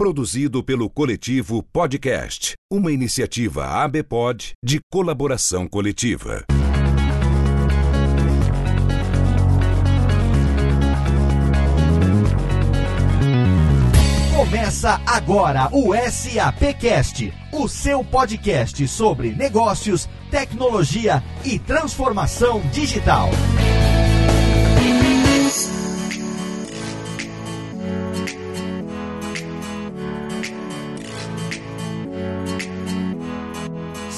Produzido pelo Coletivo Podcast, uma iniciativa ABPOD de colaboração coletiva. Começa agora o SAPcast, o seu podcast sobre negócios, tecnologia e transformação digital.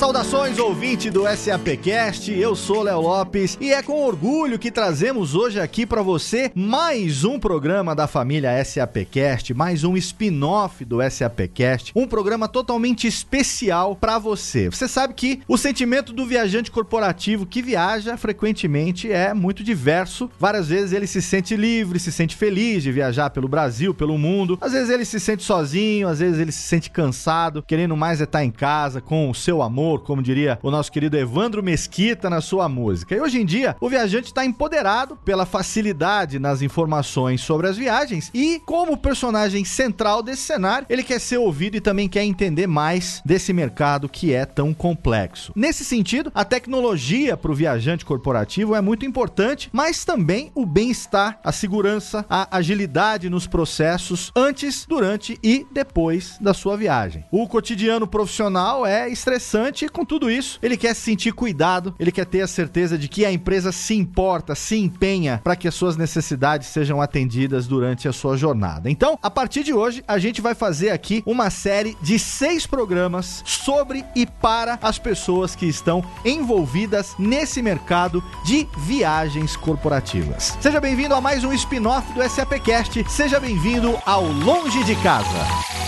Saudações, ouvinte do SAPcast. Eu sou Léo Lopes e é com orgulho que trazemos hoje aqui para você mais um programa da família SAPcast, mais um spin-off do SAPcast, um programa totalmente especial para você. Você sabe que o sentimento do viajante corporativo que viaja frequentemente é muito diverso. Várias vezes ele se sente livre, se sente feliz de viajar pelo Brasil, pelo mundo. Às vezes ele se sente sozinho, às vezes ele se sente cansado, querendo mais é estar em casa com o seu amor como diria o nosso querido Evandro Mesquita na sua música. E hoje em dia, o viajante está empoderado pela facilidade nas informações sobre as viagens e, como personagem central desse cenário, ele quer ser ouvido e também quer entender mais desse mercado que é tão complexo. Nesse sentido, a tecnologia para o viajante corporativo é muito importante, mas também o bem-estar, a segurança, a agilidade nos processos antes, durante e depois da sua viagem. O cotidiano profissional é estressante e com tudo isso, ele quer se sentir cuidado, ele quer ter a certeza de que a empresa se importa, se empenha para que as suas necessidades sejam atendidas durante a sua jornada. Então, a partir de hoje, a gente vai fazer aqui uma série de seis programas sobre e para as pessoas que estão envolvidas nesse mercado de viagens corporativas. Seja bem-vindo a mais um spin-off do SAPcast. Seja bem-vindo ao Longe de Casa.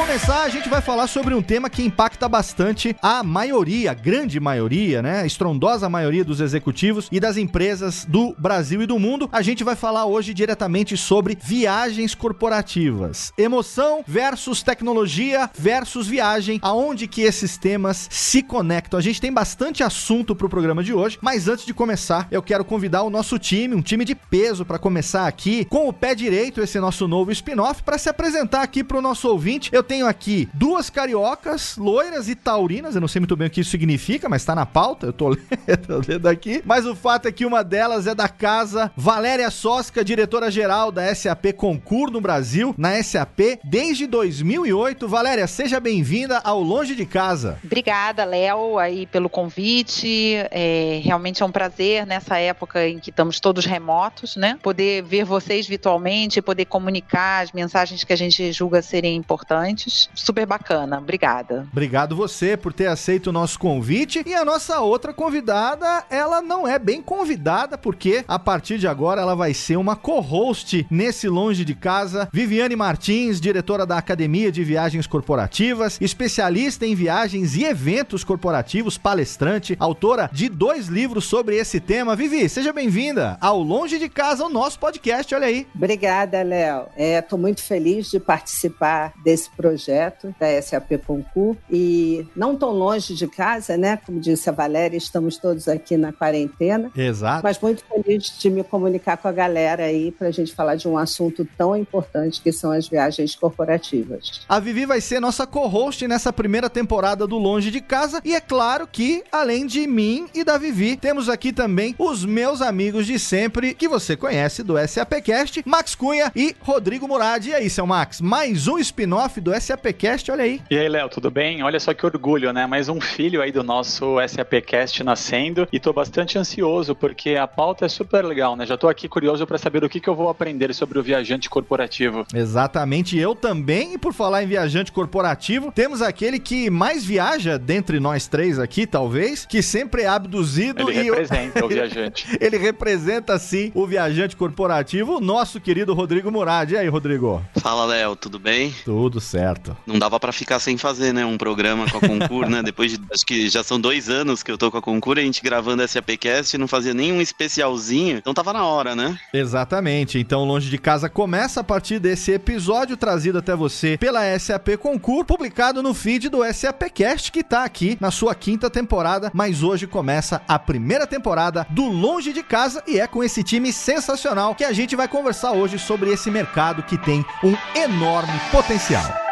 Começar, a gente vai falar sobre um tema que impacta bastante a maioria, a grande maioria, né? A estrondosa maioria dos executivos e das empresas do Brasil e do mundo. A gente vai falar hoje diretamente sobre viagens corporativas. Emoção versus tecnologia versus viagem, aonde que esses temas se conectam. A gente tem bastante assunto pro programa de hoje, mas antes de começar, eu quero convidar o nosso time, um time de peso para começar aqui com o pé direito esse nosso novo spin-off para se apresentar aqui pro nosso ouvinte eu tenho aqui duas cariocas, loiras e taurinas. Eu não sei muito bem o que isso significa, mas tá na pauta. Eu tô lendo, lendo aqui. Mas o fato é que uma delas é da casa Valéria Sosca, diretora-geral da SAP Concur no Brasil, na SAP desde 2008. Valéria, seja bem-vinda ao Longe de Casa. Obrigada, Léo, aí pelo convite. É, realmente é um prazer nessa época em que estamos todos remotos, né? Poder ver vocês virtualmente, poder comunicar as mensagens que a gente julga serem importantes Super bacana. Obrigada. Obrigado você por ter aceito o nosso convite. E a nossa outra convidada, ela não é bem convidada, porque a partir de agora ela vai ser uma co-host nesse Longe de Casa. Viviane Martins, diretora da Academia de Viagens Corporativas, especialista em viagens e eventos corporativos, palestrante, autora de dois livros sobre esse tema. Vivi, seja bem-vinda ao Longe de Casa, o nosso podcast. Olha aí. Obrigada, Léo. É, tô muito feliz de participar desse esse projeto da SAP Concur e não tão longe de casa, né? Como disse a Valéria, estamos todos aqui na quarentena. Exato. Mas muito feliz de me comunicar com a galera aí para a gente falar de um assunto tão importante que são as viagens corporativas. A Vivi vai ser nossa co-host nessa primeira temporada do Longe de Casa e é claro que, além de mim e da Vivi, temos aqui também os meus amigos de sempre que você conhece do SAPcast, Max Cunha e Rodrigo Murad. E aí, seu Max, mais um spin-off do SAPcast, olha aí. E aí, Léo, tudo bem? Olha só que orgulho, né? Mais um filho aí do nosso SAPcast nascendo e tô bastante ansioso porque a pauta é super legal, né? Já tô aqui curioso para saber o que, que eu vou aprender sobre o viajante corporativo. Exatamente, eu também. E por falar em viajante corporativo, temos aquele que mais viaja dentre nós três aqui, talvez, que sempre é abduzido Ele e representa o viajante. Ele representa sim o viajante corporativo, o nosso querido Rodrigo Murad. E aí, Rodrigo? Fala, Léo, tudo bem? Tudo certo. Não dava para ficar sem fazer, né, um programa com a Concur, né? Depois de, acho que já são dois anos que eu tô com a Concur, a gente gravando SAPcast, não fazia nenhum especialzinho, então tava na hora, né? Exatamente. Então, Longe de Casa começa a partir desse episódio trazido até você pela SAP Concur, publicado no feed do SAPcast, que tá aqui na sua quinta temporada, mas hoje começa a primeira temporada do Longe de Casa e é com esse time sensacional que a gente vai conversar hoje sobre esse mercado que tem um enorme potencial.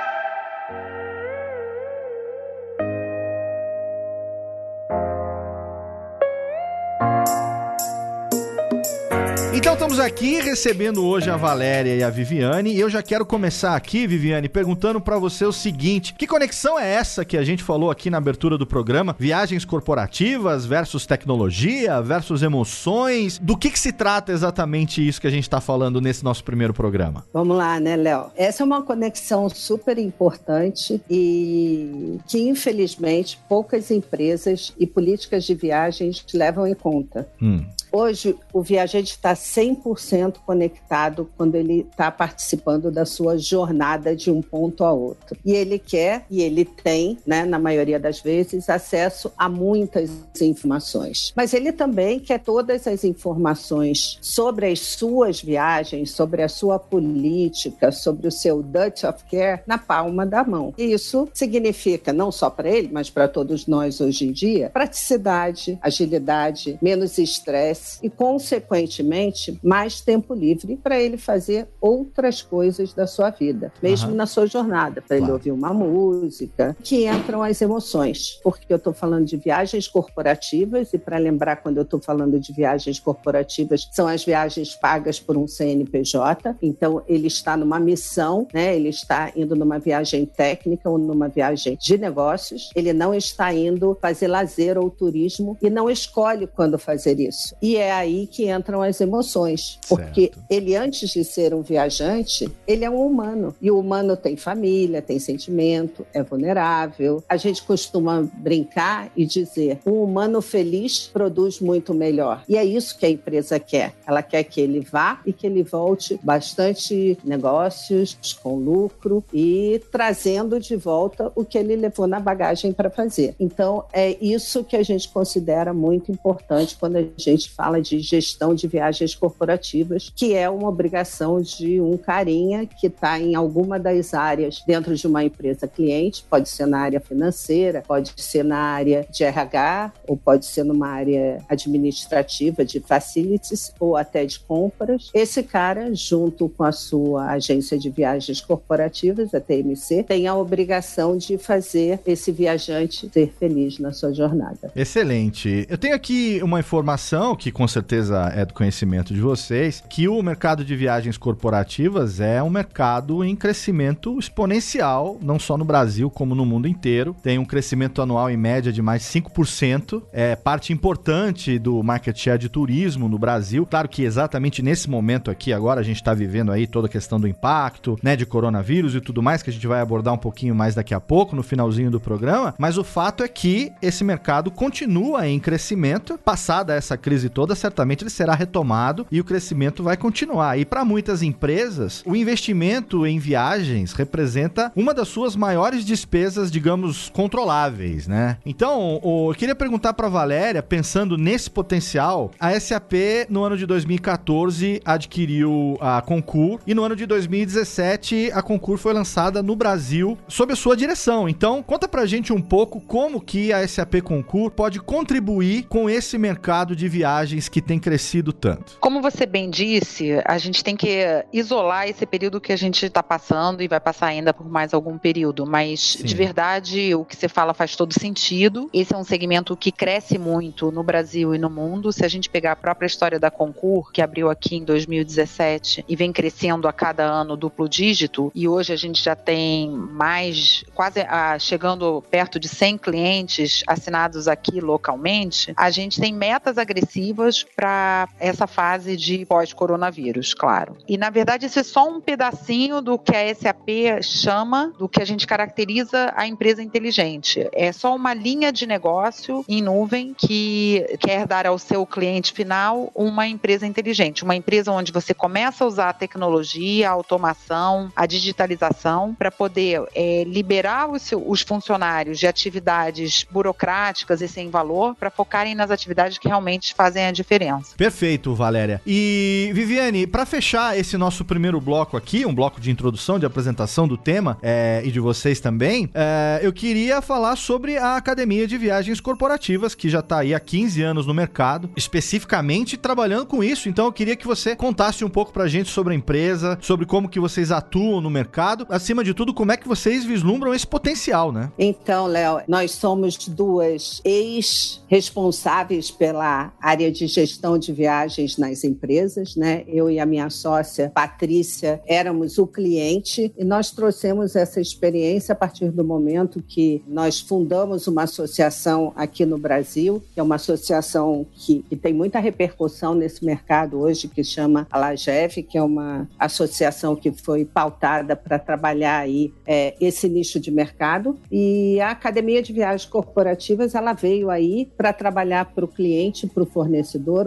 Estamos aqui recebendo hoje a Valéria e a Viviane e eu já quero começar aqui, Viviane, perguntando para você o seguinte: que conexão é essa que a gente falou aqui na abertura do programa? Viagens corporativas versus tecnologia versus emoções? Do que, que se trata exatamente isso que a gente está falando nesse nosso primeiro programa? Vamos lá, né, Léo? Essa é uma conexão super importante e que, infelizmente, poucas empresas e políticas de viagens levam em conta. Hum. Hoje, o viajante está 100% conectado quando ele está participando da sua jornada de um ponto a outro. E ele quer, e ele tem, né, na maioria das vezes, acesso a muitas informações. Mas ele também quer todas as informações sobre as suas viagens, sobre a sua política, sobre o seu Dutch of Care na palma da mão. E isso significa, não só para ele, mas para todos nós hoje em dia, praticidade, agilidade, menos estresse e, consequentemente, mais tempo livre para ele fazer outras coisas da sua vida, mesmo Aham. na sua jornada, para ele Claro. ouvir uma música, que entram as emoções, porque eu estou falando de viagens corporativas e para lembrar quando eu estou falando de viagens corporativas são as viagens pagas por um CNPJ, então ele está numa missão, né? Ele está indo numa viagem técnica ou numa viagem de negócios, ele não está indo fazer lazer ou turismo e não escolhe quando fazer isso. E é aí que entram as emoções, porque Certo. ele antes de ser um viajante, ele é um humano e o humano tem família, tem sentimento, é vulnerável. A gente costuma brincar e dizer: um humano feliz produz muito melhor. E é isso que a empresa quer. Ela quer que ele vá e que ele volte bastante negócios com lucro e trazendo de volta o que ele levou na bagagem para fazer. Então, é isso que a gente considera muito importante quando a gente fala de gestão de viagens corporativas, que é uma obrigação de um carinha que está em alguma das áreas dentro de uma empresa cliente, pode ser na área financeira, pode ser na área de RH, ou pode ser numa área administrativa de facilities ou até de compras. Esse cara, junto com a sua agência de viagens corporativas, a TMC, tem a obrigação de fazer esse viajante ser feliz na sua jornada. Excelente. Eu tenho aqui uma informação que com certeza é do conhecimento de vocês, que o mercado de viagens corporativas é um mercado em crescimento exponencial, não só no Brasil como no mundo inteiro. Tem um crescimento anual em média de mais 5%. É parte importante do market share de turismo no Brasil. Claro que exatamente nesse momento aqui agora a gente está vivendo aí toda a questão do impacto, né, de coronavírus e tudo mais que a gente vai abordar um pouquinho mais daqui a pouco no finalzinho do programa, mas o fato é que esse mercado continua em crescimento, passada essa crise toda, certamente ele será retomado e o crescimento vai continuar. E para muitas empresas, o investimento em viagens representa uma das suas maiores despesas, digamos, controláveis, né? Então, eu queria perguntar para Valéria, pensando nesse potencial, a SAP no ano de 2014 adquiriu a Concur e no ano de 2017 a Concur foi lançada no Brasil sob a sua direção. Então, conta pra gente um pouco como que a SAP Concur pode contribuir com esse mercado de viagens que tem crescido tanto. Como você bem disse, a gente tem que isolar esse período que a gente está passando e vai passar ainda por mais algum período, mas Sim. de verdade o que você fala faz todo sentido. Esse é um segmento que cresce muito no Brasil e no mundo. Se a gente pegar a própria história da Concur, que abriu aqui em 2017 e vem crescendo a cada ano duplo dígito, e hoje a gente já tem mais, quase ah, chegando perto de 100 clientes assinados aqui localmente, a gente tem metas agressivas para essa fase de pós-coronavírus, claro. E na verdade isso é só um pedacinho do que a SAP chama, do que a gente caracteriza a empresa inteligente. É só uma linha de negócio em nuvem que quer dar ao seu cliente final uma empresa inteligente, uma empresa onde você começa a usar a tecnologia, a automação, a digitalização para poder é, liberar os, os funcionários de atividades burocráticas e sem valor para focarem nas atividades que realmente fazem a diferença. Perfeito, Valéria. E Viviane, para fechar esse nosso primeiro bloco aqui, um bloco de introdução, de apresentação do tema é, e de vocês também, é, eu queria falar sobre a Academia de Viagens Corporativas, que já está aí há 15 anos no mercado, especificamente trabalhando com isso. Então eu queria que você contasse um pouco para a gente sobre a empresa, sobre como que vocês atuam no mercado, acima de tudo, como é que vocês vislumbram esse potencial, né? Então, Léo, nós somos duas ex-responsáveis pela área de gestão de viagens nas empresas, né? Eu e a minha sócia Patrícia éramos o cliente e nós trouxemos essa experiência a partir do momento que nós fundamos uma associação aqui no Brasil, que é uma associação que, que tem muita repercussão nesse mercado hoje, que chama a LAGEV, que é uma associação que foi pautada para trabalhar aí é, esse nicho de mercado. E a Academia de Viagens Corporativas ela veio aí para trabalhar para o cliente, para o fornecedor.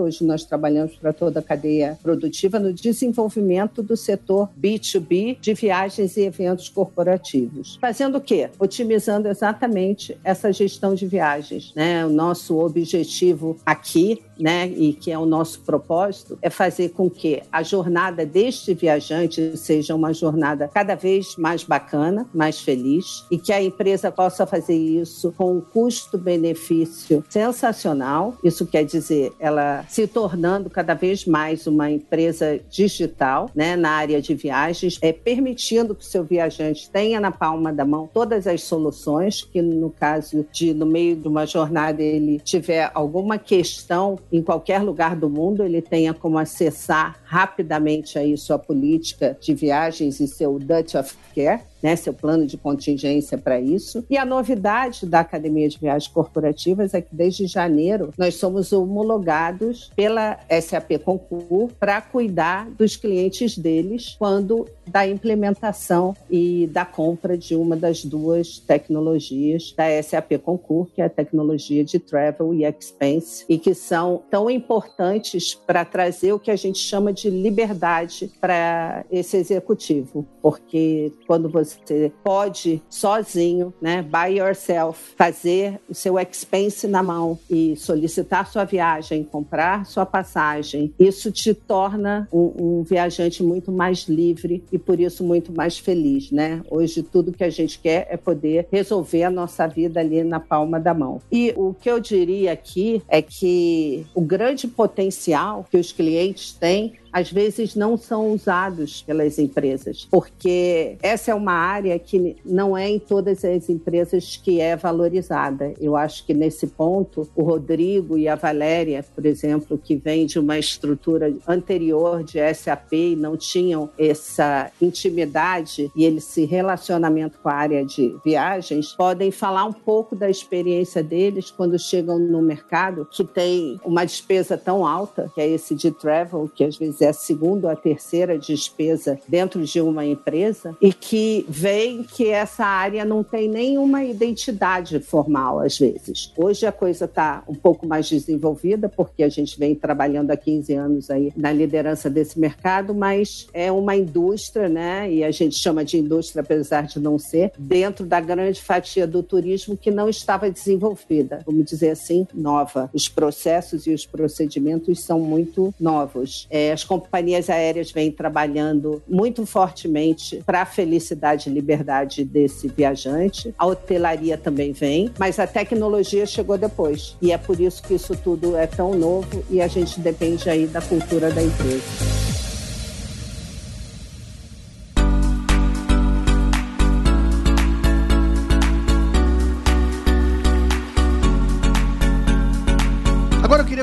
Hoje nós trabalhamos para toda a cadeia produtiva no desenvolvimento do setor B2B de viagens e eventos corporativos. Fazendo o quê? Otimizando exatamente essa gestão de viagens. Né? O nosso objetivo aqui né, e que é o nosso propósito, é fazer com que a jornada deste viajante seja uma jornada cada vez mais bacana, mais feliz e que a empresa possa fazer isso com um custo-benefício sensacional. Isso quer dizer, ela se tornando cada vez mais uma empresa digital, né, na área de viagens, é permitindo que o seu viajante tenha na palma da mão todas as soluções, que no caso de no meio de uma jornada ele tiver alguma questão em qualquer lugar do mundo, ele tenha como acessar rapidamente aí sua política de viagens e seu Dutch of Care né, seu plano de contingência para isso. E a novidade da Academia de Viagens Corporativas é que desde janeiro nós somos homologados pela SAP Concur para cuidar dos clientes deles quando da implementação e da compra de uma das duas tecnologias da SAP Concur, que é a tecnologia de Travel e Expense, e que são tão importantes para trazer o que a gente chama de liberdade para esse executivo, porque quando você você pode sozinho, né, by yourself, fazer o seu expense na mão e solicitar sua viagem, comprar sua passagem. Isso te torna um, um viajante muito mais livre e por isso muito mais feliz, né? Hoje tudo que a gente quer é poder resolver a nossa vida ali na palma da mão. E o que eu diria aqui é que o grande potencial que os clientes têm às vezes não são usados pelas empresas, porque essa é uma área que não é em todas as empresas que é valorizada. Eu acho que nesse ponto o Rodrigo e a Valéria, por exemplo, que vêm de uma estrutura anterior de SAP e não tinham essa intimidade e esse relacionamento com a área de viagens, podem falar um pouco da experiência deles quando chegam no mercado que tem uma despesa tão alta, que é esse de travel, que às vezes é a segunda ou a terceira despesa dentro de uma empresa e que veem que essa área não tem nenhuma identidade formal às vezes. Hoje a coisa está um pouco mais desenvolvida porque a gente vem trabalhando há 15 anos aí na liderança desse mercado, mas é uma indústria, né? E a gente chama de indústria apesar de não ser dentro da grande fatia do turismo que não estava desenvolvida, vamos dizer assim, nova. Os processos e os procedimentos são muito novos. É, as companhias aéreas vêm trabalhando muito fortemente para a felicidade e liberdade desse viajante. A hotelaria também vem, mas a tecnologia chegou depois. E é por isso que isso tudo é tão novo e a gente depende aí da cultura da empresa.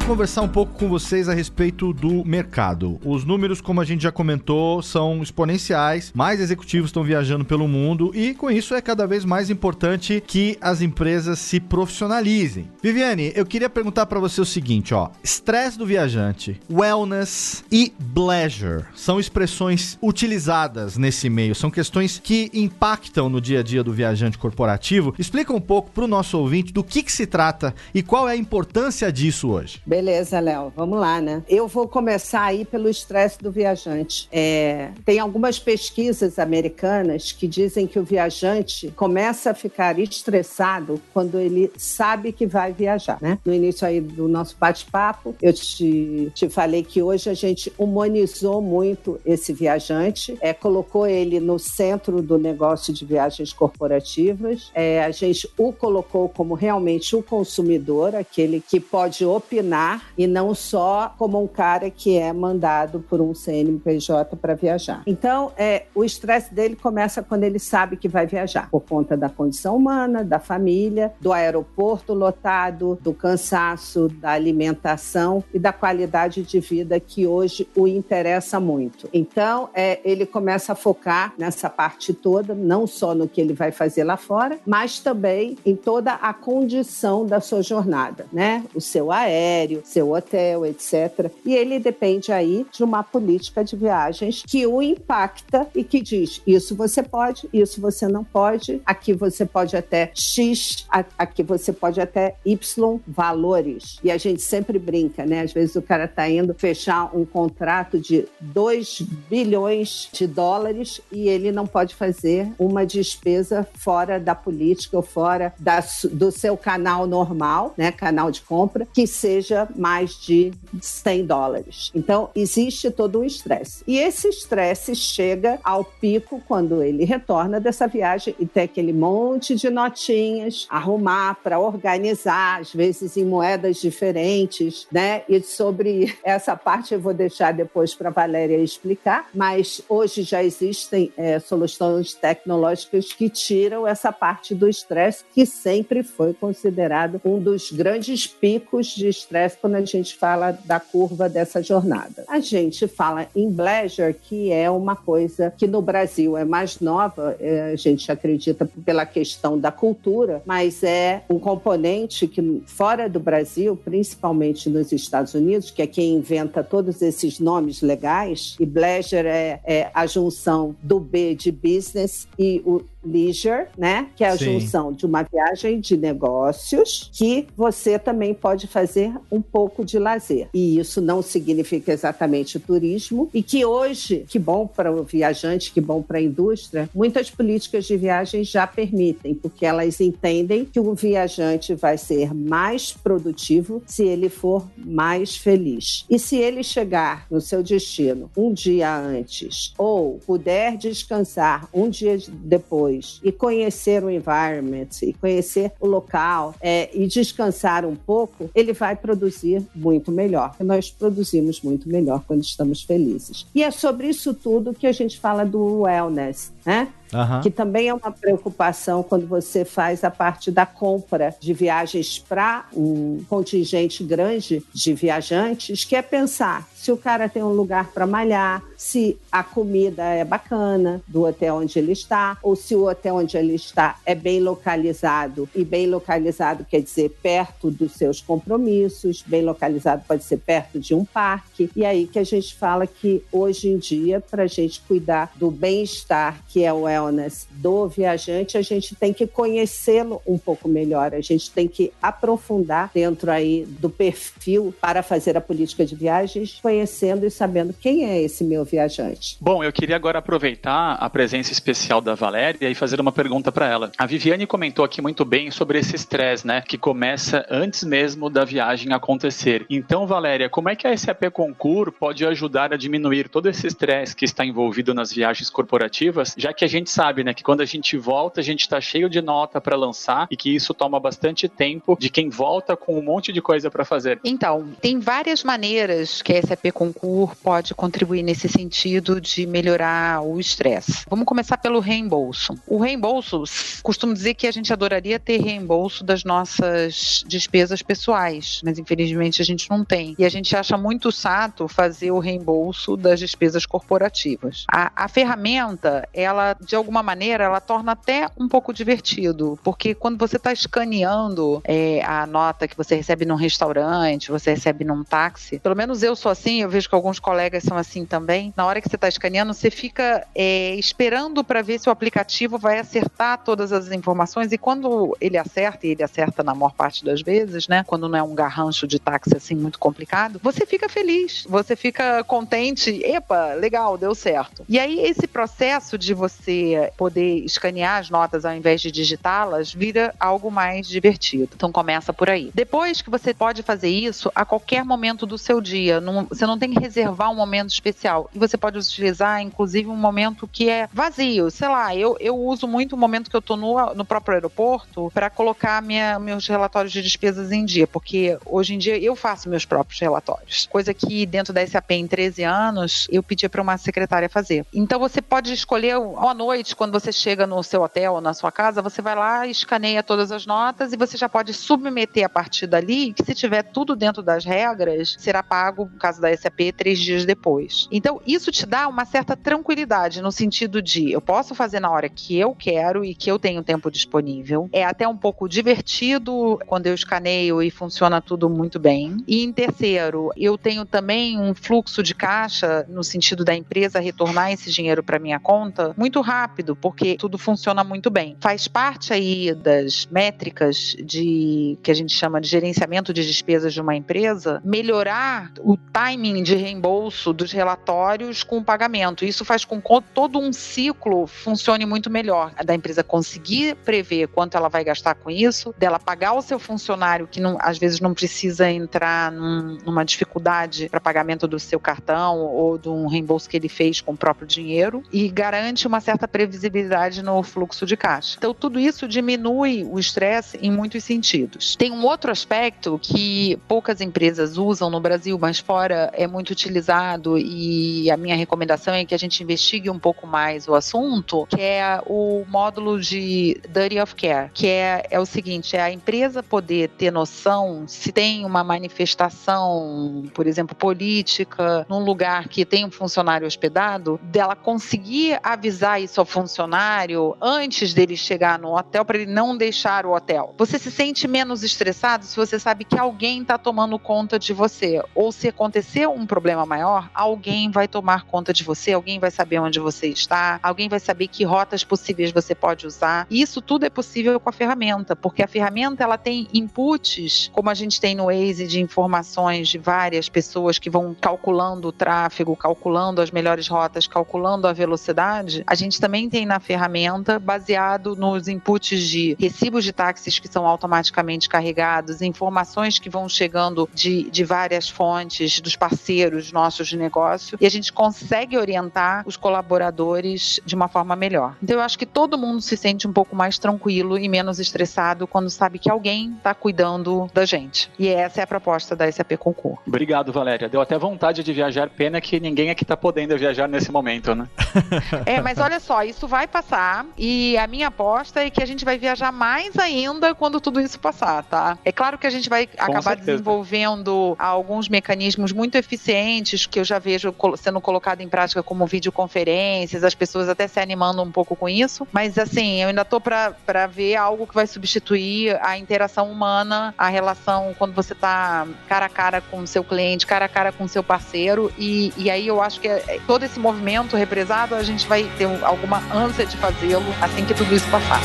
Conversar um pouco com vocês a respeito do mercado. Os números, como a gente já comentou, são exponenciais. Mais executivos estão viajando pelo mundo e, com isso, é cada vez mais importante que as empresas se profissionalizem. Viviane, eu queria perguntar para você o seguinte, ó: estresse do viajante, wellness e pleasure são expressões utilizadas nesse meio, são questões que impactam no dia a dia do viajante corporativo. Explica um pouco para o nosso ouvinte do que, que se trata e qual é a importância disso hoje. Beleza, Léo, vamos lá, né? Eu vou começar aí pelo estresse do viajante. É, tem algumas pesquisas americanas que dizem que o viajante começa a ficar estressado quando ele sabe que vai viajar, né? No início aí do nosso bate-papo, eu te, te falei que hoje a gente humanizou muito esse viajante, é, colocou ele no centro do negócio de viagens corporativas, é, a gente o colocou como realmente o consumidor, aquele que pode opinar e não só como um cara que é mandado por um CNPJ para viajar. Então, é, o estresse dele começa quando ele sabe que vai viajar, por conta da condição humana, da família, do aeroporto lotado, do cansaço, da alimentação e da qualidade de vida que hoje o interessa muito. Então, é, ele começa a focar nessa parte toda, não só no que ele vai fazer lá fora, mas também em toda a condição da sua jornada, né? O seu aéreo, seu hotel, etc. E ele depende aí de uma política de viagens que o impacta e que diz: isso você pode, isso você não pode, aqui você pode até X, aqui você pode até Y valores. E a gente sempre brinca, né? Às vezes o cara está indo fechar um contrato de 2 bilhões de dólares e ele não pode fazer uma despesa fora da política ou fora da, do seu canal normal, né? Canal de compra, que seja mais de 100 dólares. Então, existe todo um estresse. E esse estresse chega ao pico quando ele retorna dessa viagem e tem aquele monte de notinhas, arrumar para organizar, às vezes em moedas diferentes, né? E sobre essa parte eu vou deixar depois para a Valéria explicar, mas hoje já existem é, soluções tecnológicas que tiram essa parte do estresse, que sempre foi considerado um dos grandes picos de estresse quando a gente fala da curva dessa jornada. A gente fala em pleasure, que é uma coisa que no Brasil é mais nova, é, a gente acredita pela questão da cultura, mas é um componente que fora do Brasil, principalmente nos Estados Unidos, que é quem inventa todos esses nomes legais, e pleasure é, é a junção do B de business e o leisure, né? Que é a Sim. junção de uma viagem de negócios que você também pode fazer um pouco de lazer. E isso não significa exatamente turismo e que hoje, que bom para o viajante, que bom para a indústria, muitas políticas de viagem já permitem, porque elas entendem que o viajante vai ser mais produtivo se ele for mais feliz. E se ele chegar no seu destino um dia antes ou puder descansar um dia depois e conhecer o environment e conhecer o local é, e descansar um pouco, ele vai produzir muito melhor. Nós produzimos muito melhor quando estamos felizes. E é sobre isso tudo que a gente fala do wellness, né? Uhum. que também é uma preocupação quando você faz a parte da compra de viagens para um contingente grande de viajantes, que é pensar se o cara tem um lugar para malhar, se a comida é bacana do hotel onde ele está, ou se o hotel onde ele está é bem localizado. E bem localizado quer dizer perto dos seus compromissos, bem localizado pode ser perto de um parque. E aí que a gente fala que hoje em dia, para a gente cuidar do bem-estar, que é o wellness do viajante, a gente tem que conhecê-lo um pouco melhor, a gente tem que aprofundar dentro aí do perfil para fazer a política de viagens conhecendo e sabendo quem é esse meu viajante. Bom, eu queria agora aproveitar a presença especial da Valéria e fazer uma pergunta para ela. A Viviane comentou aqui muito bem sobre esse estresse, né, que começa antes mesmo da viagem acontecer. Então, Valéria, como é que a SAP Concur pode ajudar a diminuir todo esse estresse que está envolvido nas viagens corporativas, já que a gente sabe, né, que quando a gente volta, a gente está cheio de nota para lançar e que isso toma bastante tempo de quem volta com um monte de coisa para fazer. Então, tem várias maneiras que a SAP Concur pode contribuir nesse sentido de melhorar o estresse. Vamos começar pelo reembolso. O reembolso, costumo dizer que a gente adoraria ter reembolso das nossas despesas pessoais, mas infelizmente a gente não tem. E a gente acha muito sato fazer o reembolso das despesas corporativas. A, a ferramenta, ela, de alguma maneira, ela torna até um pouco divertido, porque quando você está escaneando é, a nota que você recebe num restaurante, você recebe num táxi, pelo menos eu sou assim, eu vejo que alguns colegas são assim também. Na hora que você está escaneando, você fica é, esperando para ver se o aplicativo vai acertar todas as informações. E quando ele acerta, e ele acerta na maior parte das vezes, né? Quando não é um garrancho de táxi assim muito complicado, você fica feliz, você fica contente. Epa, legal, deu certo. E aí, esse processo de você poder escanear as notas ao invés de digitá-las vira algo mais divertido. Então começa por aí. Depois que você pode fazer isso a qualquer momento do seu dia, num, você não tem que reservar um momento especial. E você pode utilizar, inclusive, um momento que é vazio. Sei lá, eu, eu uso muito o momento que eu estou no, no próprio aeroporto para colocar minha, meus relatórios de despesas em dia, porque hoje em dia eu faço meus próprios relatórios. Coisa que dentro da SAP em 13 anos eu pedia para uma secretária fazer. Então você pode escolher uma noite, quando você chega no seu hotel ou na sua casa, você vai lá, escaneia todas as notas e você já pode submeter a partir dali, que se tiver tudo dentro das regras, será pago, no caso da da SAP três dias depois. Então, isso te dá uma certa tranquilidade no sentido de eu posso fazer na hora que eu quero e que eu tenho tempo disponível. É até um pouco divertido quando eu escaneio e funciona tudo muito bem. E em terceiro, eu tenho também um fluxo de caixa no sentido da empresa retornar esse dinheiro para minha conta muito rápido, porque tudo funciona muito bem. Faz parte aí das métricas de que a gente chama de gerenciamento de despesas de uma empresa, melhorar o timing de reembolso dos relatórios com o pagamento. Isso faz com que todo um ciclo funcione muito melhor. Da empresa conseguir prever quanto ela vai gastar com isso, dela pagar o seu funcionário, que não, às vezes não precisa entrar num, numa dificuldade para pagamento do seu cartão ou de um reembolso que ele fez com o próprio dinheiro, e garante uma certa previsibilidade no fluxo de caixa. Então, tudo isso diminui o estresse em muitos sentidos. Tem um outro aspecto que poucas empresas usam no Brasil, mas fora é muito utilizado e a minha recomendação é que a gente investigue um pouco mais o assunto, que é o módulo de Duty of Care, que é, é o seguinte, é a empresa poder ter noção se tem uma manifestação, por exemplo, política, num lugar que tem um funcionário hospedado, dela conseguir avisar isso ao funcionário antes dele chegar no hotel para ele não deixar o hotel. Você se sente menos estressado se você sabe que alguém está tomando conta de você, ou se acontecer um problema maior, alguém vai tomar conta de você, alguém vai saber onde você está, alguém vai saber que rotas possíveis você pode usar. E isso tudo é possível com a ferramenta, porque a ferramenta ela tem inputs, como a gente tem no Waze, de informações de várias pessoas que vão calculando o tráfego, calculando as melhores rotas, calculando a velocidade. A gente também tem na ferramenta, baseado nos inputs de recibos de táxis que são automaticamente carregados, informações que vão chegando de, de várias fontes, dos parceiros nossos de negócio e a gente consegue orientar os colaboradores de uma forma melhor. Então eu acho que todo mundo se sente um pouco mais tranquilo e menos estressado quando sabe que alguém está cuidando da gente. E essa é a proposta da SAP Concur. Obrigado, Valéria. Deu até vontade de viajar, pena que ninguém aqui está podendo viajar nesse momento, né? é, mas olha só, só, isso vai passar e a minha aposta é que a gente vai viajar mais ainda quando tudo isso passar, tá? É claro que a gente vai Com acabar certeza. desenvolvendo alguns mecanismos muito eficientes que eu já vejo sendo colocado em prática como videoconferências, as pessoas até se animando um pouco com isso, mas assim, eu ainda tô para ver algo que vai substituir a interação humana, a relação quando você tá cara a cara com o seu cliente, cara a cara com o seu parceiro e, e aí eu acho que é, todo esse movimento represado a gente vai ter alguma ânsia de fazê-lo assim que tudo isso passar.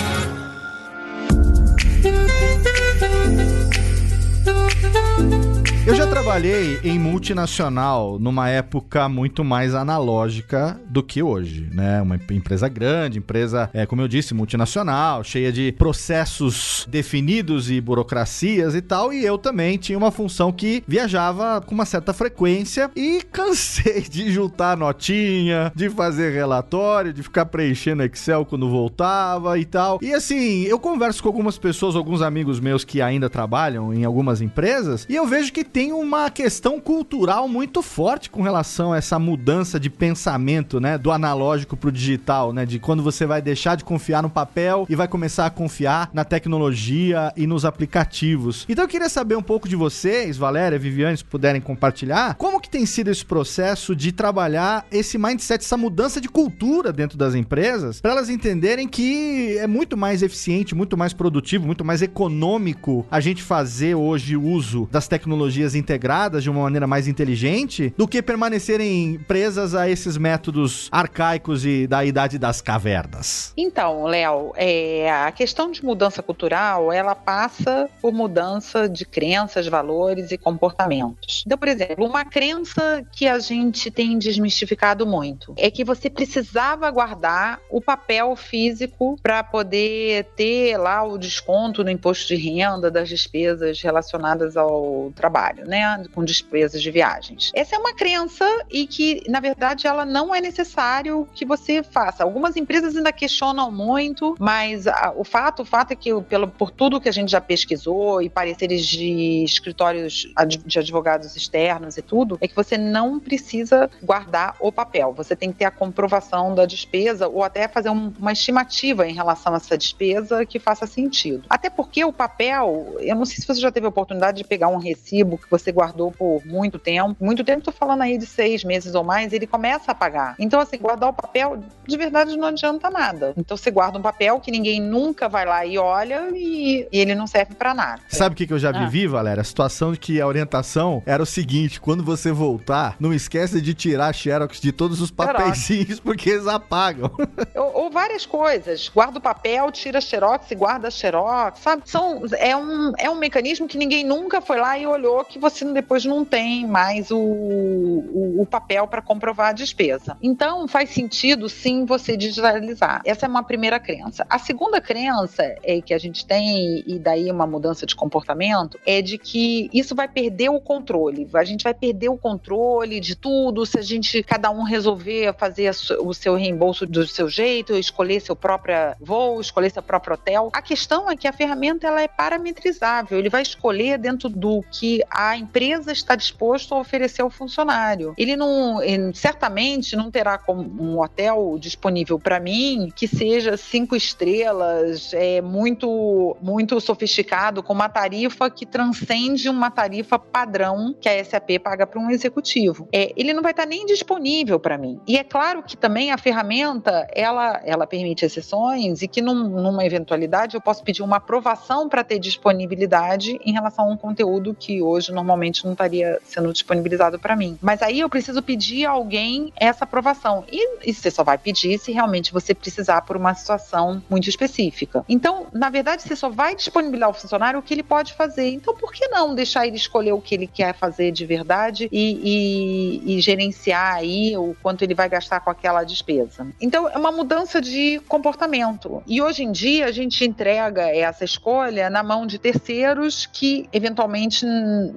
Eu já trabalhei em multinacional numa época muito mais analógica do que hoje, né? Uma empresa grande, empresa, é, como eu disse, multinacional, cheia de processos definidos e burocracias e tal. E eu também tinha uma função que viajava com uma certa frequência e cansei de juntar notinha, de fazer relatório, de ficar preenchendo Excel quando voltava e tal. E assim, eu converso com algumas pessoas, alguns amigos meus que ainda trabalham em algumas empresas, e eu vejo que tem uma questão cultural muito forte com relação a essa mudança de pensamento, né, do analógico pro digital, né, de quando você vai deixar de confiar no papel e vai começar a confiar na tecnologia e nos aplicativos. Então eu queria saber um pouco de vocês, Valéria, Viviane, se puderem compartilhar, como que tem sido esse processo de trabalhar esse mindset, essa mudança de cultura dentro das empresas, para elas entenderem que é muito mais eficiente, muito mais produtivo, muito mais econômico a gente fazer hoje uso das tecnologias tecnologias integradas de uma maneira mais inteligente do que permanecerem presas a esses métodos arcaicos e da idade das cavernas? Então, Léo, é, a questão de mudança cultural, ela passa por mudança de crenças, valores e comportamentos. Então, por exemplo, uma crença que a gente tem desmistificado muito é que você precisava guardar o papel físico para poder ter lá o desconto no imposto de renda das despesas relacionadas ao trabalho né, com despesas de viagens. Essa é uma crença e que, na verdade, ela não é necessário que você faça. Algumas empresas ainda questionam muito, mas a, o fato, o fato é que pelo, por tudo que a gente já pesquisou e pareceres de escritórios de advogados externos e tudo, é que você não precisa guardar o papel. Você tem que ter a comprovação da despesa ou até fazer um, uma estimativa em relação a essa despesa que faça sentido. Até porque o papel, eu não sei se você já teve a oportunidade de pegar um recibo que você guardou por muito tempo, muito tempo, tô falando aí de seis meses ou mais, ele começa a pagar. Então, assim, guardar o papel, de verdade, não adianta nada. Então, você guarda um papel que ninguém nunca vai lá e olha e, e ele não serve para nada. Sabe o que, que eu já ah. vivi, Valéria? A situação de que a orientação era o seguinte: quando você voltar, não esquece de tirar a xerox de todos os papeizinhos, porque eles apagam. ou, ou, várias coisas. Guarda o papel, tira a xerox e guarda a xerox, sabe? São, é, um, é um mecanismo que ninguém nunca foi lá e olhou que você depois não tem mais o, o, o papel para comprovar a despesa. Então, faz sentido sim você digitalizar. Essa é uma primeira crença. A segunda crença é que a gente tem, e daí uma mudança de comportamento, é de que isso vai perder o controle. A gente vai perder o controle de tudo se a gente, cada um resolver fazer o seu reembolso do seu jeito, escolher seu próprio voo, escolher seu próprio hotel. A questão é que a ferramenta ela é parametrizável. Ele vai escolher dentro do que a empresa está disposto a oferecer ao funcionário. Ele não, ele, certamente não terá um hotel disponível para mim que seja cinco estrelas, é muito, muito sofisticado, com uma tarifa que transcende uma tarifa padrão que a SAP paga para um executivo. É, ele não vai estar nem disponível para mim. E é claro que também a ferramenta ela, ela permite exceções e que num, numa eventualidade eu posso pedir uma aprovação para ter disponibilidade em relação a um conteúdo que hoje normalmente não estaria sendo disponibilizado para mim. Mas aí eu preciso pedir a alguém essa aprovação. E, e você só vai pedir se realmente você precisar por uma situação muito específica. Então, na verdade, você só vai disponibilizar ao funcionário o que ele pode fazer. Então, por que não deixar ele escolher o que ele quer fazer de verdade e, e, e gerenciar aí o quanto ele vai gastar com aquela despesa? Então, é uma mudança de comportamento. E hoje em dia, a gente entrega essa escolha na mão de terceiros que, eventualmente,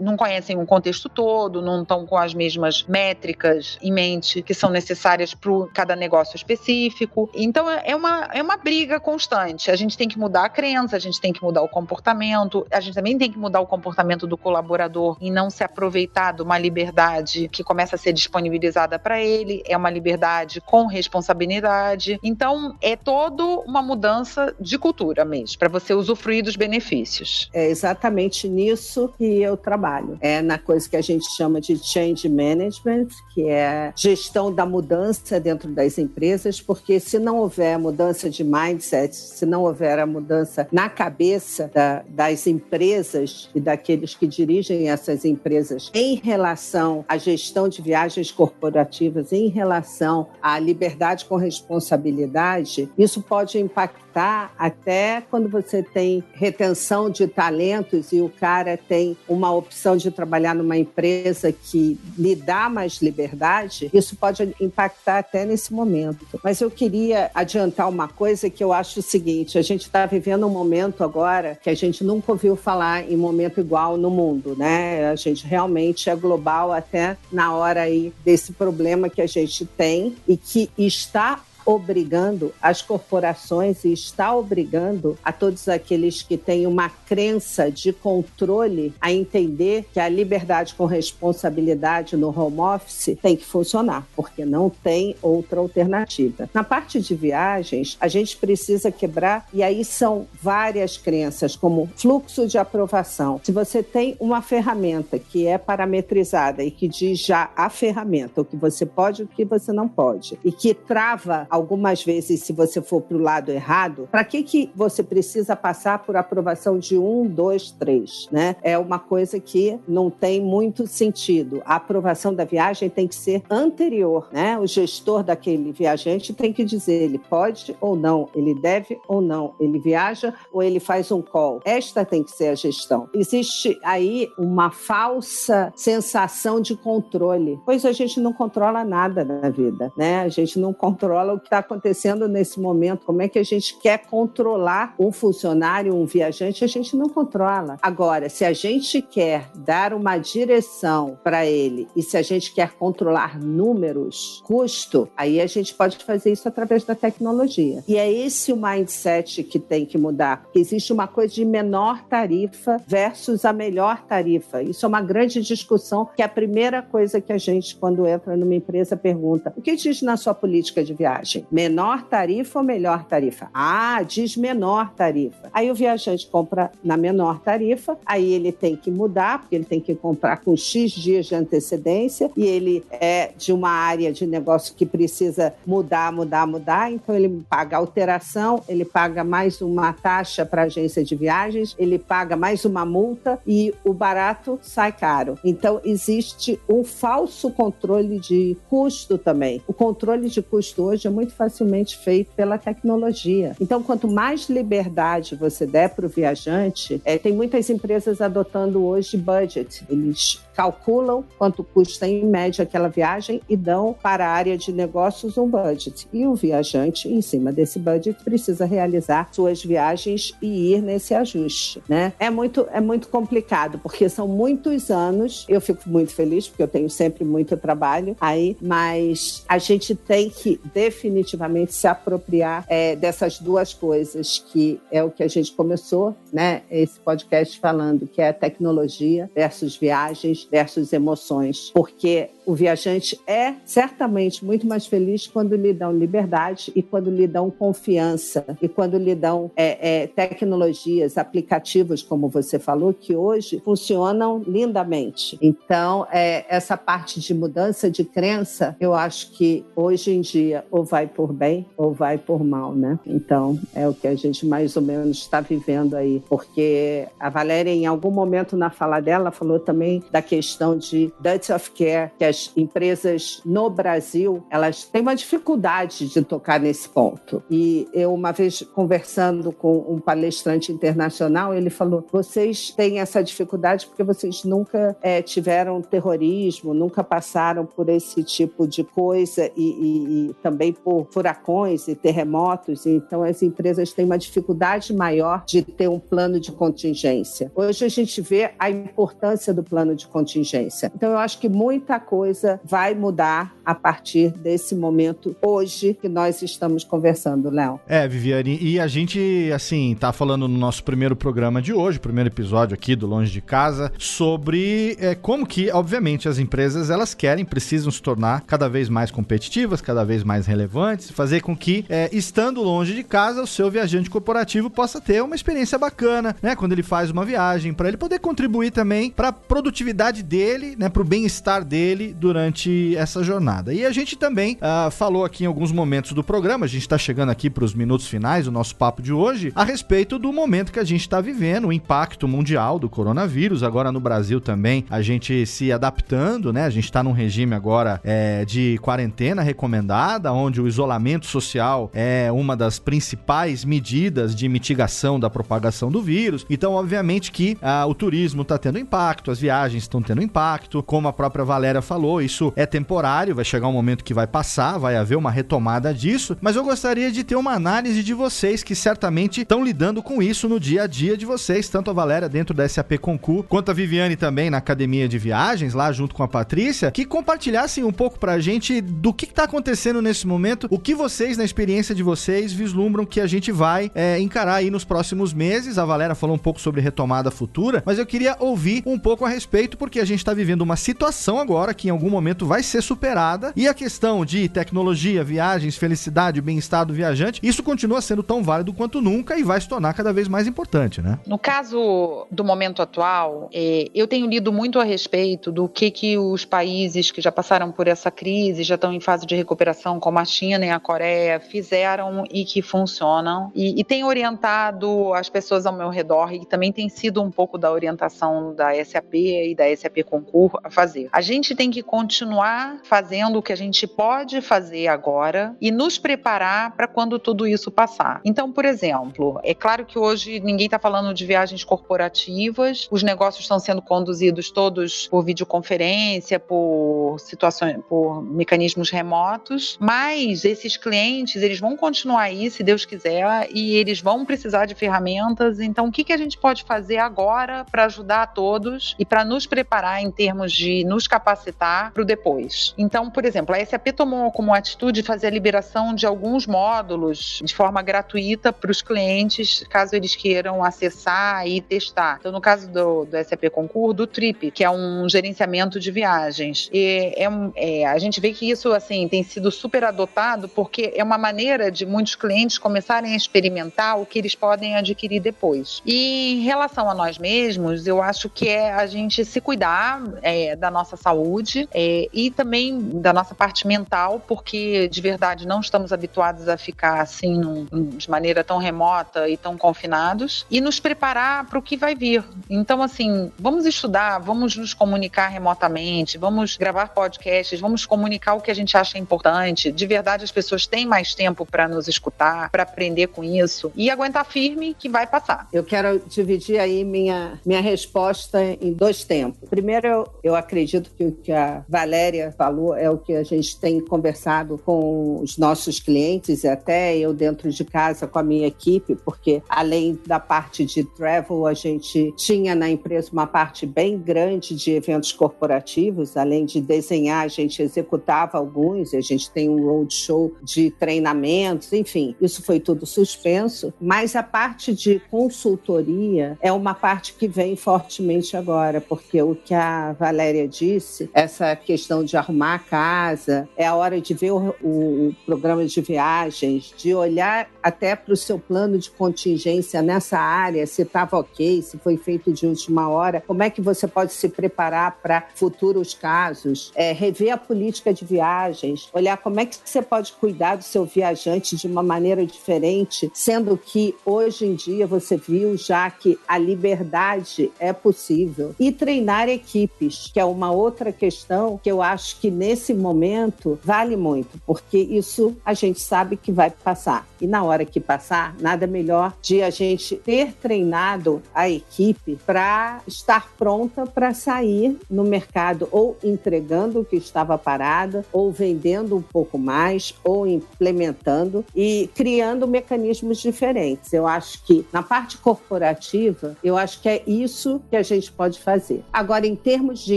não conhecem o contexto todo, não estão com as mesmas métricas em mente que são necessárias para cada negócio específico. Então é uma, é uma briga constante. A gente tem que mudar a crença, a gente tem que mudar o comportamento, a gente também tem que mudar o comportamento do colaborador e não se aproveitar de uma liberdade que começa a ser disponibilizada para ele, é uma liberdade com responsabilidade. Então, é toda uma mudança de cultura mesmo, para você usufruir dos benefícios. É exatamente nisso que eu trabalho. É na coisa que a gente chama de change management, que é gestão da mudança dentro das empresas, porque se não houver mudança de mindset, se não houver a mudança na cabeça da, das empresas e daqueles que dirigem essas empresas em relação à gestão de viagens corporativas, em relação à liberdade com responsabilidade, isso pode impactar até quando você tem retenção de talentos e o cara tem uma opção de trabalhar numa empresa que lhe dá mais liberdade, isso pode impactar até nesse momento. Mas eu queria adiantar uma coisa que eu acho o seguinte: a gente está vivendo um momento agora que a gente nunca ouviu falar em momento igual no mundo, né? A gente realmente é global até na hora aí desse problema que a gente tem e que está obrigando as corporações e está obrigando a todos aqueles que têm uma crença de controle a entender que a liberdade com responsabilidade no home office tem que funcionar, porque não tem outra alternativa. Na parte de viagens, a gente precisa quebrar, e aí são várias crenças, como fluxo de aprovação. Se você tem uma ferramenta que é parametrizada e que diz já a ferramenta, o que você pode e o que você não pode, e que trava algumas vezes se você for para o lado errado, para que, que você precisa passar por aprovação de um, dois, três? Né? É uma coisa que não tem muito sentido. A aprovação da viagem tem que ser anterior. Né? O gestor daquele viajante tem que dizer ele pode ou não, ele deve ou não, ele viaja ou ele faz um call. Esta tem que ser a gestão. Existe aí uma falsa sensação de controle, pois a gente não controla nada na vida, né? A gente não controla o está acontecendo nesse momento, como é que a gente quer controlar um funcionário, um viajante, a gente não controla. Agora, se a gente quer dar uma direção para ele e se a gente quer controlar números, custo, aí a gente pode fazer isso através da tecnologia. E é esse o mindset que tem que mudar, porque existe uma coisa de menor tarifa versus a melhor tarifa. Isso é uma grande discussão, que é a primeira coisa que a gente, quando entra numa empresa, pergunta: o que diz na sua política de viagem? Menor tarifa ou melhor tarifa? Ah, diz menor tarifa. Aí o viajante compra na menor tarifa, aí ele tem que mudar, porque ele tem que comprar com X dias de antecedência e ele é de uma área de negócio que precisa mudar, mudar, mudar, então ele paga alteração, ele paga mais uma taxa para a agência de viagens, ele paga mais uma multa e o barato sai caro. Então existe um falso controle de custo também. O controle de custo hoje é muito facilmente feito pela tecnologia. Então, quanto mais liberdade você der para o viajante, é, tem muitas empresas adotando hoje budget. Eles calculam quanto custa em média aquela viagem e dão para a área de negócios um budget. E o viajante, em cima desse budget, precisa realizar suas viagens e ir nesse ajuste, né? É muito, é muito complicado, porque são muitos anos. Eu fico muito feliz, porque eu tenho sempre muito trabalho aí, mas a gente tem que definitivamente se apropriar é, dessas duas coisas, que é o que a gente começou, né? Esse podcast falando, que é tecnologia versus viagens versus emoções, porque o viajante é certamente muito mais feliz quando lhe dão liberdade e quando lhe dão confiança e quando lhe dão é, é, tecnologias, aplicativos, como você falou, que hoje funcionam lindamente. Então, é, essa parte de mudança de crença, eu acho que hoje em dia ou vai por bem ou vai por mal, né? Então, é o que a gente mais ou menos está vivendo aí, porque a Valéria, em algum momento na fala dela, falou também da questão de duty of care, que as empresas no Brasil, elas têm uma dificuldade de tocar nesse ponto. E eu, uma vez conversando com um palestrante internacional, ele falou: vocês têm essa dificuldade porque vocês nunca é, tiveram terrorismo, nunca passaram por esse tipo de coisa e, e, e também por furacões e terremotos. Então, as empresas têm uma dificuldade maior de ter um plano de contingência. Hoje a gente vê a importância do plano de contingência. Então, eu acho que muita coisa coisa vai mudar a partir desse momento hoje que nós estamos conversando, Léo. É, Viviane, e a gente, assim, tá falando no nosso primeiro programa de hoje, primeiro episódio aqui do Longe de Casa, sobre é, como que, obviamente, as empresas elas querem, precisam se tornar cada vez mais competitivas, cada vez mais relevantes, fazer com que, é, estando longe de casa, o seu viajante corporativo possa ter uma experiência bacana, né? Quando ele faz uma viagem, para ele poder contribuir também para a produtividade dele, né? Para o bem-estar dele durante essa jornada. E a gente também uh, falou aqui em alguns momentos do programa, a gente está chegando aqui para os minutos finais do nosso papo de hoje, a respeito do momento que a gente está vivendo, o impacto mundial do coronavírus. Agora no Brasil também, a gente se adaptando, né? A gente está num regime agora é, de quarentena recomendada, onde o isolamento social é uma das principais medidas de mitigação da propagação do vírus. Então, obviamente que ah, o turismo está tendo impacto, as viagens estão tendo impacto, como a própria Valéria falou, isso é temporário, vai chegar um momento que vai passar, vai haver uma retomada disso, mas eu gostaria de ter uma análise de vocês que certamente estão lidando com isso no dia a dia de vocês, tanto a Valéria dentro da SAP Concur, quanto a Viviane também na academia de viagens, lá junto com a Patrícia, que compartilhassem um pouco pra gente do que, está acontecendo nesse momento, o que vocês, na experiência de vocês, vislumbram que a gente vai é, encarar aí nos próximos meses. A Valéria falou um pouco sobre retomada futura, mas eu queria ouvir um pouco a respeito, porque a gente está vivendo uma situação agora que em algum momento vai ser superada e a questão de tecnologia, viagens, felicidade, bem-estar do viajante, isso continua sendo tão válido quanto nunca e vai se tornar cada vez mais importante, né? No caso do momento atual, é, eu tenho lido muito a respeito do que, que os países que já passaram por essa crise, já estão em fase de recuperação, como a China e a Coreia, fizeram e que funcionam. E, e tem orientado as pessoas ao meu redor e também tem sido um pouco da orientação da SAP e da SAP Concur a fazer. A gente tem que continuar fazendo o que a gente pode fazer agora e nos preparar para quando tudo isso passar. Então, por exemplo, é claro que hoje ninguém está falando de viagens corporativas, os negócios estão sendo conduzidos todos por videoconferência, por situações, por mecanismos remotos, mas esses clientes eles vão continuar aí, se Deus quiser, e eles vão precisar de ferramentas. Então, o que, que a gente pode fazer agora para ajudar a todos e para nos preparar em termos de nos capacitar para o depois? Então, por exemplo, a SAP tomou como atitude fazer a liberação de alguns módulos de forma gratuita para os clientes, caso eles queiram acessar e testar. Então, no caso do, do SAP Concur, do Trip, que é um gerenciamento de viagens. E é, é, a gente vê que isso assim tem sido super adotado porque é uma maneira de muitos clientes começarem a experimentar o que eles podem adquirir depois. E em relação a nós mesmos, eu acho que é a gente se cuidar é, da nossa saúde é, e também da nossa parte mental, porque de verdade não estamos habituados a ficar assim num, de maneira tão remota e tão confinados e nos preparar para o que vai vir. Então, assim, vamos estudar, vamos nos comunicar remotamente, vamos gravar podcasts, vamos comunicar o que a gente acha importante. De verdade, as pessoas têm mais tempo para nos escutar, para aprender com isso e aguentar firme que vai passar. Eu quero dividir aí minha, minha resposta em dois tempos. Primeiro, eu, eu acredito que o que a Valéria falou é o que a gente tem conversado com os nossos clientes e até eu dentro de casa com a minha equipe, porque além da parte de travel, a gente tinha na empresa uma parte bem grande de eventos corporativos, além de desenhar, a gente executava alguns, a gente tem um roadshow de treinamentos, enfim, isso foi tudo suspenso, mas a parte de consultoria é uma parte que vem fortemente agora, porque o que a Valéria disse, essa questão de arrumar a casa, é a hora de ver o, o programa de viagens, de olhar até para o seu plano de contingência nessa área, se estava ok, se foi feito de última hora, como é que você pode se preparar para futuros casos, é, rever a política de viagens, olhar como é que você pode cuidar do seu viajante de uma maneira diferente, sendo que hoje em dia você viu já que a liberdade é possível. E treinar equipes, que é uma outra questão que eu acho que nesse momento vale muito, porque isso a gente sabe que vai passar. E na hora que passar, nada melhor de a gente ter treinado a equipe para estar pronta para sair no mercado ou entregando o que estava parado, ou vendendo um pouco mais, ou implementando e criando mecanismos diferentes. Eu acho que na parte corporativa, eu acho que é isso que a gente pode fazer. Agora, em termos de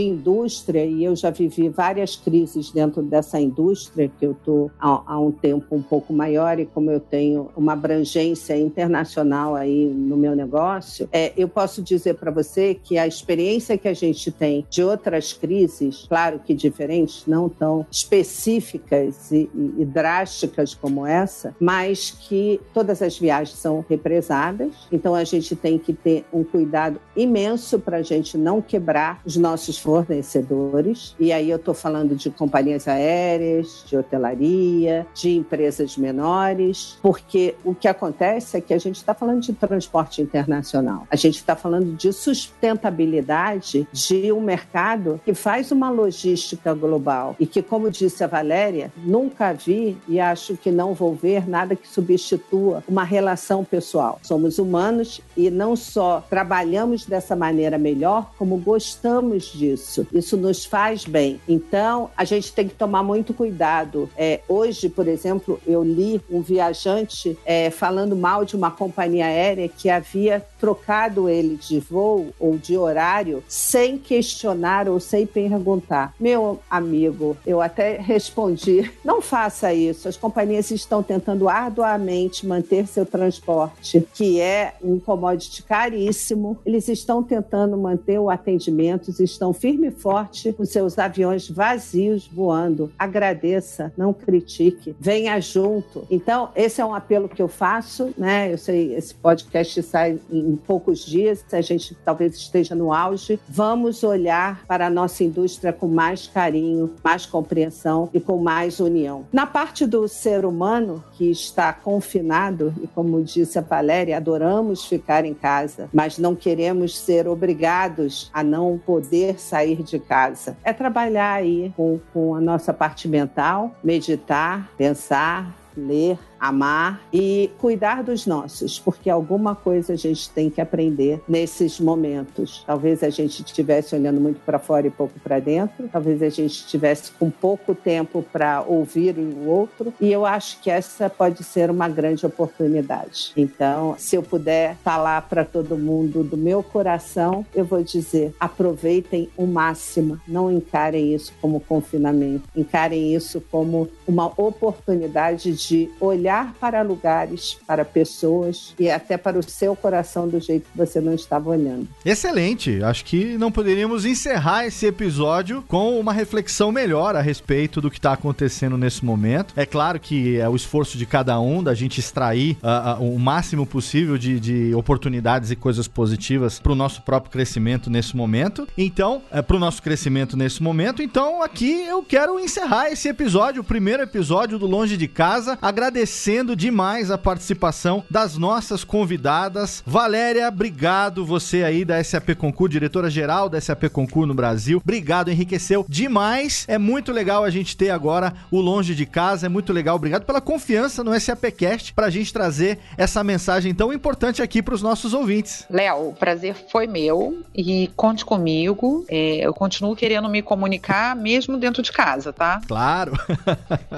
indústria, e eu já vivi várias crises dentro dessa indústria, que eu estou há, um tempo um pouco maior e como eu tenho uma abrangência internacional aí no meu negócio, é, eu posso dizer para você que a experiência que a gente tem de outras crises, claro que diferentes, não tão específicas e, e, e drásticas como essa, mas que todas as viagens são represadas, então a gente tem que ter um cuidado imenso para a gente não quebrar os nossos fornecedores. E aí eu estou falando de companhias aéreas, de hotelaria, de empresas menores, porque o que acontece é que a gente está falando de transporte internacional, a gente está falando de sustentabilidade de um mercado que faz uma logística global e que, como disse a Valéria, nunca vi e acho que não vou ver nada que substitua uma relação pessoal. Somos humanos e não só trabalhamos dessa maneira melhor, como gostamos disso. Isso nos faz bem. Então, a gente tem que tomar muito cuidado. É, hoje, por exemplo, eu li um viajante é, falando mal de uma companhia aérea que havia trocado ele de voo ou de horário sem questionar ou sem perguntar. Meu amigo, eu até respondi: não faça isso. As companhias estão tentando arduamente manter seu transporte, que é um commodity caríssimo. Eles estão tentando manter o atendimento, estão firme e forte com seus aviões vazios voando. Agradeça, não critique, venha junto. Então, esse é um apelo que eu faço, né? Eu sei, esse podcast sai em poucos dias, a gente talvez esteja no auge. Vamos olhar para a nossa indústria com mais carinho, mais compreensão e com mais união. Na parte do ser humano que está confinado, e como disse a Valéria, adoramos ficar em casa, mas não queremos ser obrigados a não poder sair de casa. É trabalhar aí com, com a nossa parte mental, meditar, pensar, ler, amar e cuidar dos nossos, porque alguma coisa a gente tem que aprender nesses momentos. Talvez a gente estivesse olhando muito para fora e pouco para dentro, talvez a gente estivesse com pouco tempo para ouvir o outro, e eu acho que essa pode ser uma grande oportunidade. Então, se eu puder falar para todo mundo do meu coração, eu vou dizer: aproveitem o máximo, não encarem isso como confinamento, encarem isso como uma oportunidade de olhar olhar para lugares, para pessoas e até para o seu coração do jeito que você não estava olhando. Excelente. Acho que não poderíamos encerrar esse episódio com uma reflexão melhor a respeito do que está acontecendo nesse momento. É claro que é o esforço de cada um da gente extrair uh, uh, o máximo possível de, de oportunidades e coisas positivas para o nosso próprio crescimento nesse momento. Então, é, para o nosso crescimento nesse momento. Então, aqui eu quero encerrar esse episódio, o primeiro episódio do Longe de Casa, agradecer agradecendo demais a participação das nossas convidadas. Valéria, obrigado você aí da SAP Concur, diretora-geral da SAP Concur no Brasil. Obrigado, enriqueceu demais. É muito legal a gente ter agora o Longe de Casa, é muito legal. Obrigado pela confiança no SAPcast para a gente trazer essa mensagem tão importante aqui para os nossos ouvintes. Léo, o prazer foi meu e conte comigo. É, eu continuo querendo me comunicar mesmo dentro de casa, tá? Claro.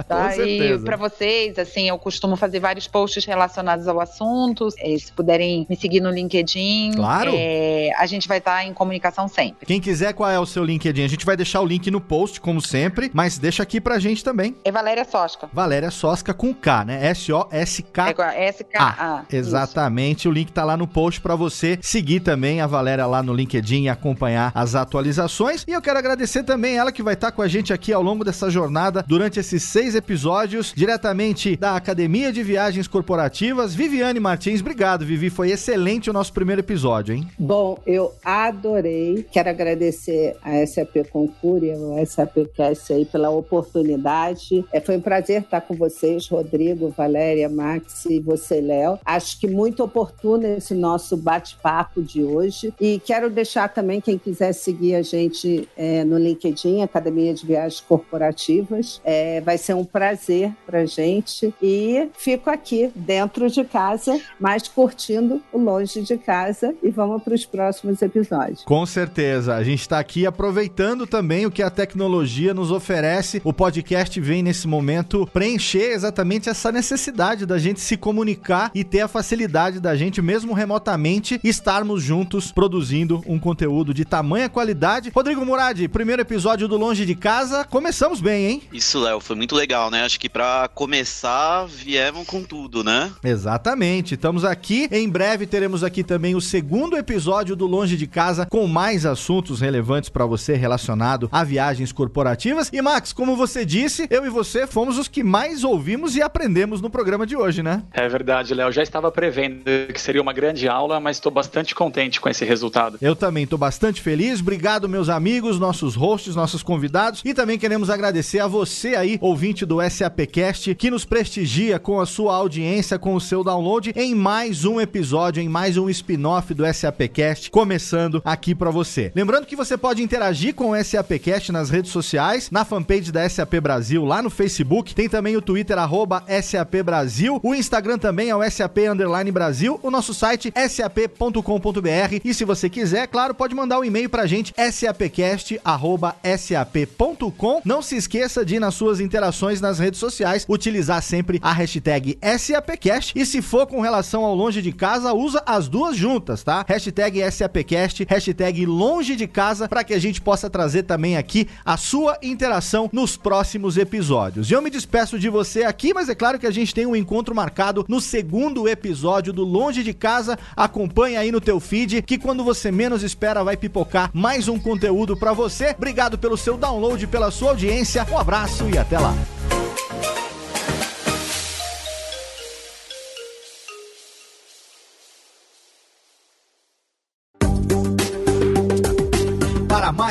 Tá? Com certeza. E para vocês, assim, eu costumo fazer vários posts relacionados ao assunto. É, se puderem me seguir no LinkedIn. Claro. É, a gente vai estar em comunicação sempre. Quem quiser, qual é o seu LinkedIn? A gente vai deixar o link no post, como sempre, mas deixa aqui pra gente também. É Valéria Sosca. Valéria Sosca com K, né? S-O-S-K. É S-K-A. Exatamente. Isso. O link tá lá no post para você seguir também a Valéria lá no LinkedIn e acompanhar as atualizações. E eu quero agradecer também ela que vai estar com a gente aqui ao longo dessa jornada durante esses seis episódios, diretamente da Academia Academia de Viagens Corporativas. Viviane Martins, obrigado, Vivi. Foi excelente o nosso primeiro episódio, hein? Bom, eu adorei. Quero agradecer a SAP Concur e ao SAPcast aí pela oportunidade. É, foi um prazer estar com vocês, Rodrigo, Valéria, Max e você, Léo. Acho que muito oportuno esse nosso bate-papo de hoje. E quero deixar também quem quiser seguir a gente é, no LinkedIn, Academia de Viagens Corporativas. É, vai ser um prazer para gente. E aí fico aqui, dentro de casa, mas curtindo o longe de casa e vamos para os próximos episódios. Com certeza. A gente está aqui aproveitando também o que a tecnologia nos oferece. O podcast vem nesse momento preencher exatamente essa necessidade da gente se comunicar e ter a facilidade da gente, mesmo remotamente, estarmos juntos produzindo um conteúdo de tamanha qualidade. Rodrigo Murad, primeiro episódio do Longe de Casa. Começamos bem, hein? Isso, Léo, foi muito legal, né? Acho que para começar, viemos com tudo, né? Exatamente. Estamos aqui. Em breve teremos aqui também o segundo episódio do Longe de Casa com mais assuntos relevantes para você relacionado a viagens corporativas. E Max, como você disse, eu e você fomos os que mais ouvimos e aprendemos no programa de hoje, né? É verdade, Léo. Já estava prevendo que seria uma grande aula, mas estou bastante contente com esse resultado. Eu também estou bastante feliz. Obrigado, meus amigos, nossos hosts, nossos convidados. E também queremos agradecer a você aí, ouvinte do SAPcast, que nos prestigia com a sua audiência, com o seu download em mais um episódio, em mais um spin-off do SAPcast, começando aqui para você. Lembrando que você pode interagir com o SAPcast nas redes sociais, na fanpage da SAP Brasil, lá no Facebook, tem também o Twitter arroba SAP Brasil, o Instagram também é o SAP Underline Brasil, o nosso site sap.com.br e se você quiser, claro, pode mandar um e-mail pra gente sapcast@sap.com. Não se esqueça de nas suas interações nas redes sociais utilizar sempre a hashtag SAPcast e se for com relação ao longe de casa, usa as duas juntas, tá? Hashtag SAPcast, hashtag longe de casa para que a gente possa trazer também aqui a sua interação nos próximos episódios. E eu me despeço de você aqui, mas é claro que a gente tem um encontro marcado no segundo episódio do Longe de Casa. Acompanha aí no teu feed que quando você menos espera vai pipocar mais um conteúdo para você. Obrigado pelo seu download, pela sua audiência. Um abraço e até lá.